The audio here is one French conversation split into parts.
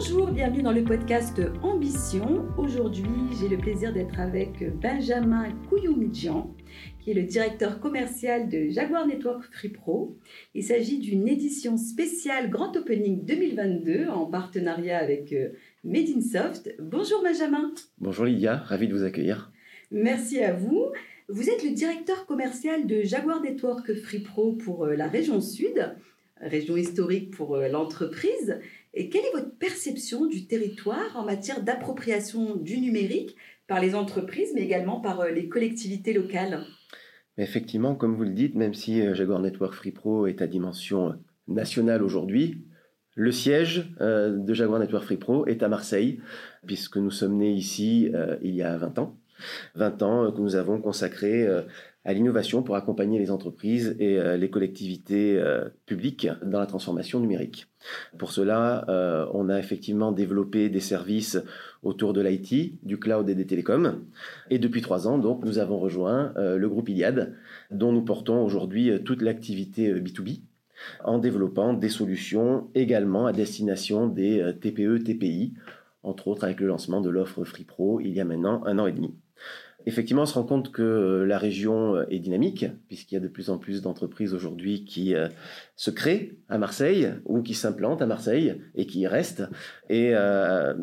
Bonjour, bienvenue dans le podcast Ambition. Aujourd'hui, j'ai le plaisir d'être avec Benjamin Kouyoumidjian, qui est le directeur commercial de Jaguar Network Free Pro. Il s'agit d'une édition spéciale Grand Opening 2022 en partenariat avec euh, Made in Soft. Bonjour Benjamin. Bonjour Lydia, ravi de vous accueillir. Merci à vous. Vous êtes le directeur commercial de Jaguar Network Free Pro pour euh, la région Sud, région historique pour euh, l'entreprise. Et quelle est votre perception du territoire en matière d'appropriation du numérique par les entreprises, mais également par euh, les collectivités locales? Effectivement, comme vous le dites, même si euh, Jaguar Network Free Pro est à dimension euh, nationale aujourd'hui, le siège de Jaguar Network Free Pro est à Marseille, puisque nous sommes nés ici il y a 20 ans. 20 ans que nous avons consacrés à l'innovation pour accompagner les entreprises et euh, les collectivités euh, publiques dans la transformation numérique. Pour cela, euh, on a effectivement développé des services autour de l'IT, du cloud et des télécoms. Et depuis trois ans, donc, nous avons rejoint le groupe Iliad, dont nous portons aujourd'hui toute l'activité B2B en développant des solutions également à destination des TPE, TPI, entre autres avec le lancement de l'offre Free Pro il y a maintenant un an et demi. Effectivement, on se rend compte que euh, la région euh, est dynamique, puisqu'il y a de plus en plus d'entreprises aujourd'hui qui euh, se créent à Marseille ou qui s'implantent à Marseille et qui y restent. Et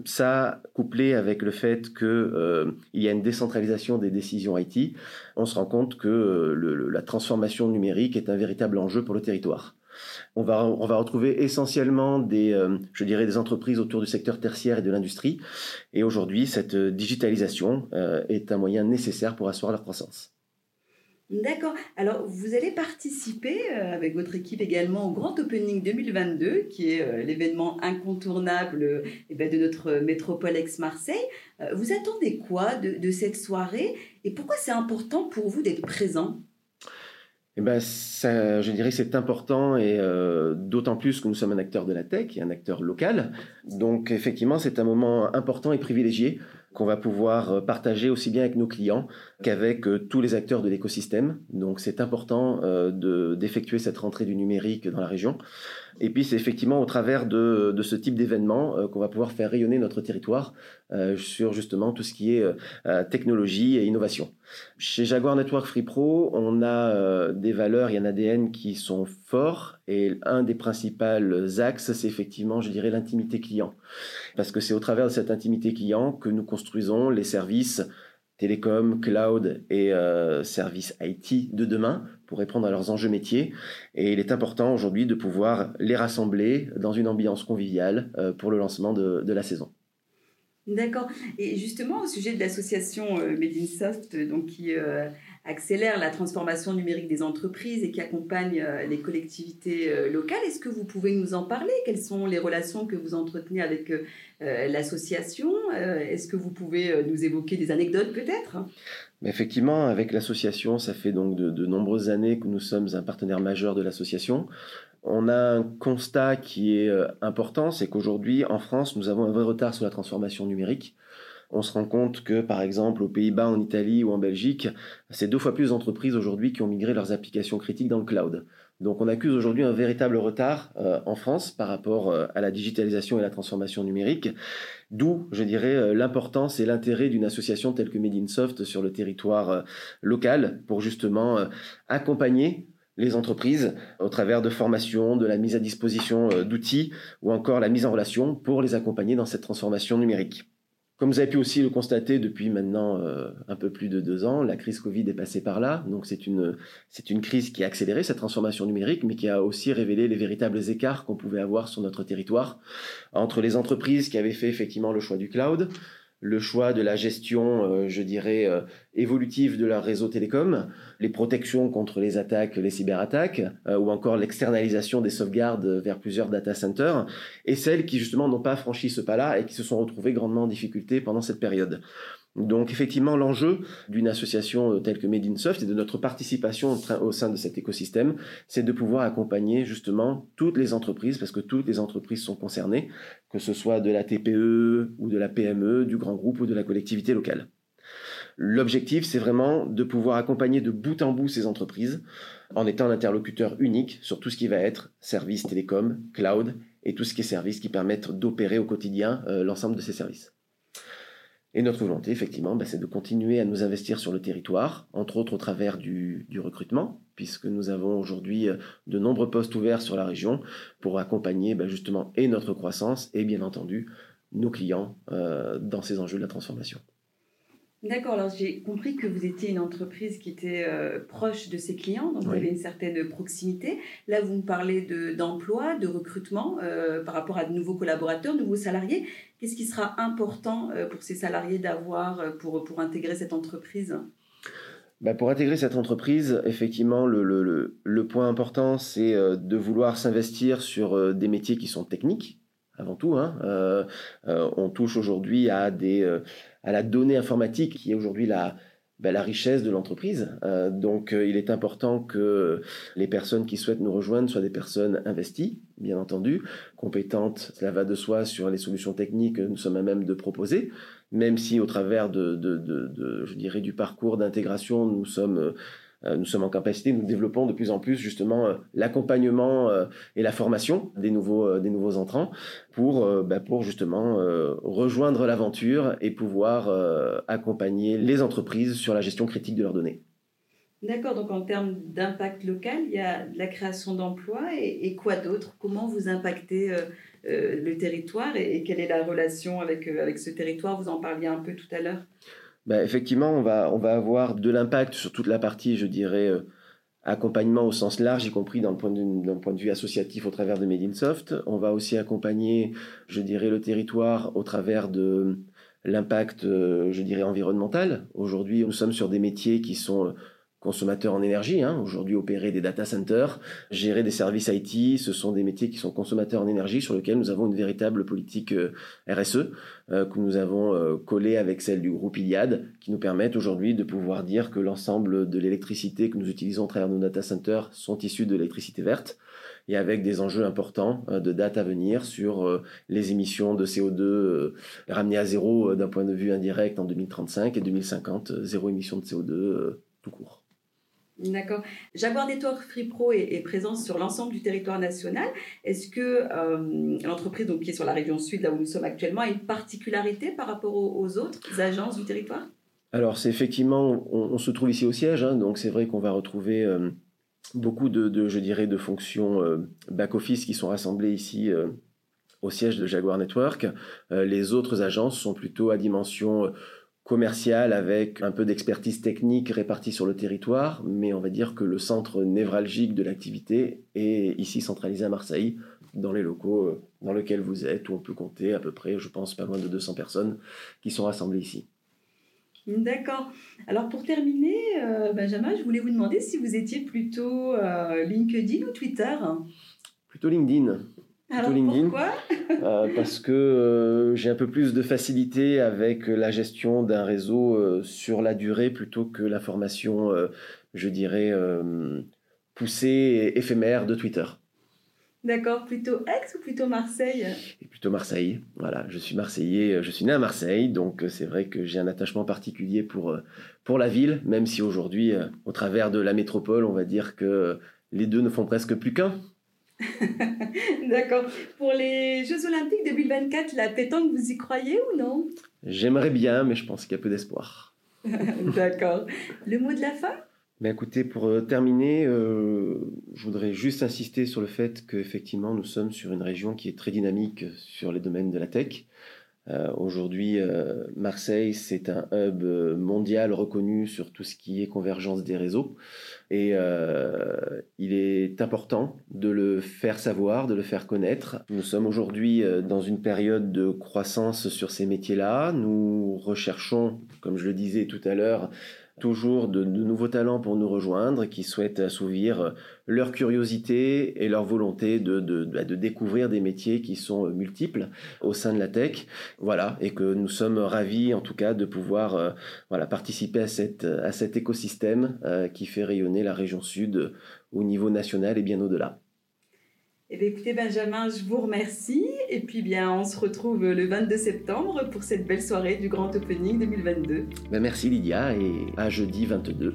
ça, couplé avec le fait qu'il y a une décentralisation des décisions IT, on se rend compte que la transformation numérique est un véritable enjeu pour le territoire. On va, retrouver essentiellement des, euh, je dirais, des entreprises autour du secteur tertiaire et de l'industrie. Et aujourd'hui, cette digitalisation euh, est un moyen nécessaire pour asseoir leur croissance. D'accord. Alors, vous allez participer euh, avec votre équipe également au Grand Opening 2022, qui est l'événement incontournable eh ben, de notre métropole ex-Marseille. vous attendez quoi de cette soirée? Et pourquoi c'est important pour vous d'être présent? Eh ben, ça, je dirais que c'est important et euh, d'autant plus que nous sommes un acteur de la tech et un acteur local. Donc effectivement, c'est un moment important et privilégié qu'on va pouvoir euh, partager aussi bien avec nos clients qu'avec euh, tous les acteurs de l'écosystème. Donc c'est important euh, d'effectuer cette rentrée du numérique dans la région. Et puis c'est effectivement au travers de, de ce type d'événement qu'on va pouvoir faire rayonner notre territoire sur justement tout ce qui est technologie et innovation. Chez Jaguar Network Free Pro, on a des valeurs et un ADN qui sont forts et un des principaux axes, c'est effectivement, je dirais, l'intimité client. Parce que c'est au travers de cette intimité client que nous construisons les services télécom, cloud et euh, services IT de demain pour répondre à leurs enjeux métiers. Et il est important aujourd'hui de pouvoir les rassembler dans une ambiance conviviale euh, pour le lancement de la saison. D'accord. Et justement, au sujet de l'association euh, Made in Soft, donc qui euh, accélère la transformation numérique des entreprises et qui accompagne euh, les collectivités euh, locales. Est-ce que vous pouvez nous en parler? Quelles sont les relations que vous entretenez avec euh, l'association? Est-ce que vous pouvez nous évoquer des anecdotes peut-être? Effectivement, avec l'association, ça fait donc de, de, nombreuses années que nous sommes un partenaire majeur de l'association. On a un constat qui est important, c'est qu'aujourd'hui, en France, nous avons un vrai retard sur la transformation numérique on se rend compte que, par exemple, aux Pays-Bas, en Italie ou en Belgique, c'est deux fois plus d'entreprises aujourd'hui qui ont migré leurs applications critiques dans le cloud. Donc on accuse aujourd'hui un véritable retard euh, en France par rapport euh, à la digitalisation et la transformation numérique, d'où, je dirais, euh, l'importance et l'intérêt d'une association telle que Made in Soft sur le territoire local pour justement accompagner les entreprises au travers de formations, de la mise à disposition d'outils ou encore la mise en relation pour les accompagner dans cette transformation numérique. Comme vous avez pu aussi le constater depuis maintenant euh, un peu plus de deux ans, la crise Covid est passée par là. Donc c'est une, c'est une crise qui a accéléré cette transformation numérique, mais qui a aussi révélé les véritables écarts qu'on pouvait avoir sur notre territoire entre les entreprises qui avaient fait effectivement le choix du cloud, le choix de la gestion, euh, je dirais, euh, évolutive de leur réseau télécom, les protections contre les attaques, les cyberattaques, euh, ou encore l'externalisation des sauvegardes vers plusieurs data centers, et celles qui justement n'ont pas franchi ce pas-là et qui se sont retrouvées grandement en difficulté pendant cette période. Donc effectivement, l'enjeu d'une association euh, telle que Made in Soft et de notre participation au sein de cet écosystème, c'est de pouvoir accompagner justement toutes les entreprises, parce que toutes les entreprises sont concernées, que ce soit de la TPE ou de la PME, du grand groupe ou de la collectivité locale. L'objectif, c'est vraiment de pouvoir accompagner de bout en bout ces entreprises en étant l'interlocuteur unique sur tout ce qui va être service télécom, cloud et tout ce qui est services qui permettent d'opérer au quotidien l'ensemble de ces services. Et notre volonté, effectivement, bah, c'est de continuer à nous investir sur le territoire, entre autres au travers du, recrutement, puisque nous avons aujourd'hui euh, de nombreux postes ouverts sur la région pour accompagner bah, justement et notre croissance et bien entendu nos clients euh, dans ces enjeux de la transformation. D'accord, alors j'ai compris que vous étiez une entreprise qui était euh, proche de ses clients, donc vous avez une certaine proximité. Là, vous me parlez d'emploi, de, recrutement euh, par rapport à de nouveaux collaborateurs, de nouveaux salariés. Qu'est-ce qui sera important euh, pour ces salariés d'avoir pour, pour intégrer cette entreprise? Bah, pour intégrer cette entreprise, effectivement, le, le, le point important, c'est de vouloir s'investir sur des métiers qui sont techniques, avant tout. Hein. on touche aujourd'hui à des à la donnée informatique qui est aujourd'hui la, ben, richesse de l'entreprise. Euh, donc euh, il est important que les personnes qui souhaitent nous rejoindre soient des personnes investies, bien entendu, compétentes, cela va de soi sur les solutions techniques que nous sommes à même de proposer, même si au travers de, je dirais, du parcours d'intégration, nous sommes euh, nous sommes en capacité, nous développons de plus en plus justement euh, l'accompagnement euh, et la formation des nouveaux, des nouveaux entrants pour, bah, pour justement rejoindre l'aventure et pouvoir accompagner les entreprises sur la gestion critique de leurs données. D'accord, donc en termes d'impact local, il y a la création d'emplois et, quoi d'autre? Comment vous impactez le territoire et, quelle est la relation avec, avec ce territoire? Vous en parliez un peu tout à l'heure. Ben, effectivement, on va, on va avoir de l'impact sur toute la partie, je dirais, euh, accompagnement au sens large, y compris le point de, point de vue associatif au travers de Made in Soft. On va aussi accompagner, je dirais, le territoire au travers de l'impact, euh, je dirais, environnemental. Aujourd'hui, nous sommes sur des métiers qui sont euh, consommateurs en énergie. Hein. Aujourd'hui, opérer des data centers, gérer des services IT, ce sont des métiers qui sont consommateurs en énergie sur lesquels nous avons une véritable politique euh, RSE euh, que nous avons euh, collée avec celle du groupe Iliad, qui nous permettent aujourd'hui de pouvoir dire que l'ensemble de l'électricité que nous utilisons à travers nos data centers sont issus de l'électricité verte et avec des enjeux importants de date à venir sur les émissions de CO2 ramenées à zéro d'un point de vue indirect en 2035 et 2050, zéro émission de CO2 tout court. D'accord. Jaguar Network Free Pro est, présent sur l'ensemble du territoire national. Est-ce que euh, l'entreprise donc, qui est sur la région sud, là où nous sommes actuellement, a une particularité par rapport aux, autres agences du territoire? Alors, c'est effectivement, on, se trouve ici au siège, hein, donc c'est vrai qu'on va retrouver euh, beaucoup de, je dirais, de fonctions euh, back-office qui sont rassemblées ici au siège de Jaguar Network. les autres agences sont plutôt à dimension commercial avec un peu d'expertise technique répartie sur le territoire, mais on va dire que le centre névralgique de l'activité est ici centralisé à Marseille, dans les locaux euh, dans lesquels vous êtes, où on peut compter à peu près, je pense, pas loin de 200 personnes qui sont rassemblées ici. D'accord. Alors pour terminer, euh, Benjamin, je voulais vous demander si vous étiez plutôt euh, LinkedIn ou Twitter? Plutôt LinkedIn. Alors pourquoi euh, Parce que euh, j'ai un peu plus de facilité avec la gestion d'un réseau euh, sur la durée plutôt que la formation, je dirais, poussée et éphémère de Twitter. D'accord, plutôt Aix ou plutôt Marseille? Et Plutôt Marseille, voilà, je suis marseillais, je suis né à Marseille, donc c'est vrai que j'ai un attachement particulier pour, pour la ville, même si aujourd'hui, au travers de la métropole, on va dire que les deux ne font presque plus qu'un. D'accord. Pour les Jeux Olympiques 2024, la pétanque, vous y croyez ou non? J'aimerais bien, mais je pense qu'il y a peu d'espoir. D'accord. Le mot de la fin? Mais écoutez, pour euh, terminer, euh, je voudrais juste insister sur le fait qu'effectivement, nous sommes sur une région qui est très dynamique sur les domaines de la tech. Euh, aujourd'hui, euh, Marseille, c'est un hub mondial reconnu sur tout ce qui est convergence des réseaux. Et euh, il est important de le faire savoir, de le faire connaître. Nous sommes aujourd'hui dans une période de croissance sur ces métiers-là. Nous recherchons, comme je le disais tout à l'heure, toujours de, nouveaux talents pour nous rejoindre, qui souhaitent assouvir leur curiosité et leur volonté de, de, bah, de, découvrir des métiers qui sont multiples au sein de la tech. Voilà, et que nous sommes ravis en tout cas de pouvoir euh, voilà, participer à, cette, à cet écosystème euh, qui fait rayonner la région sud au niveau national et bien au-delà. Eh écoutez, Benjamin, je vous remercie. Et puis, bien, on se retrouve le 22 septembre pour cette belle soirée du Grand Opening 2022. Ben, merci, Lydia, et à jeudi 22.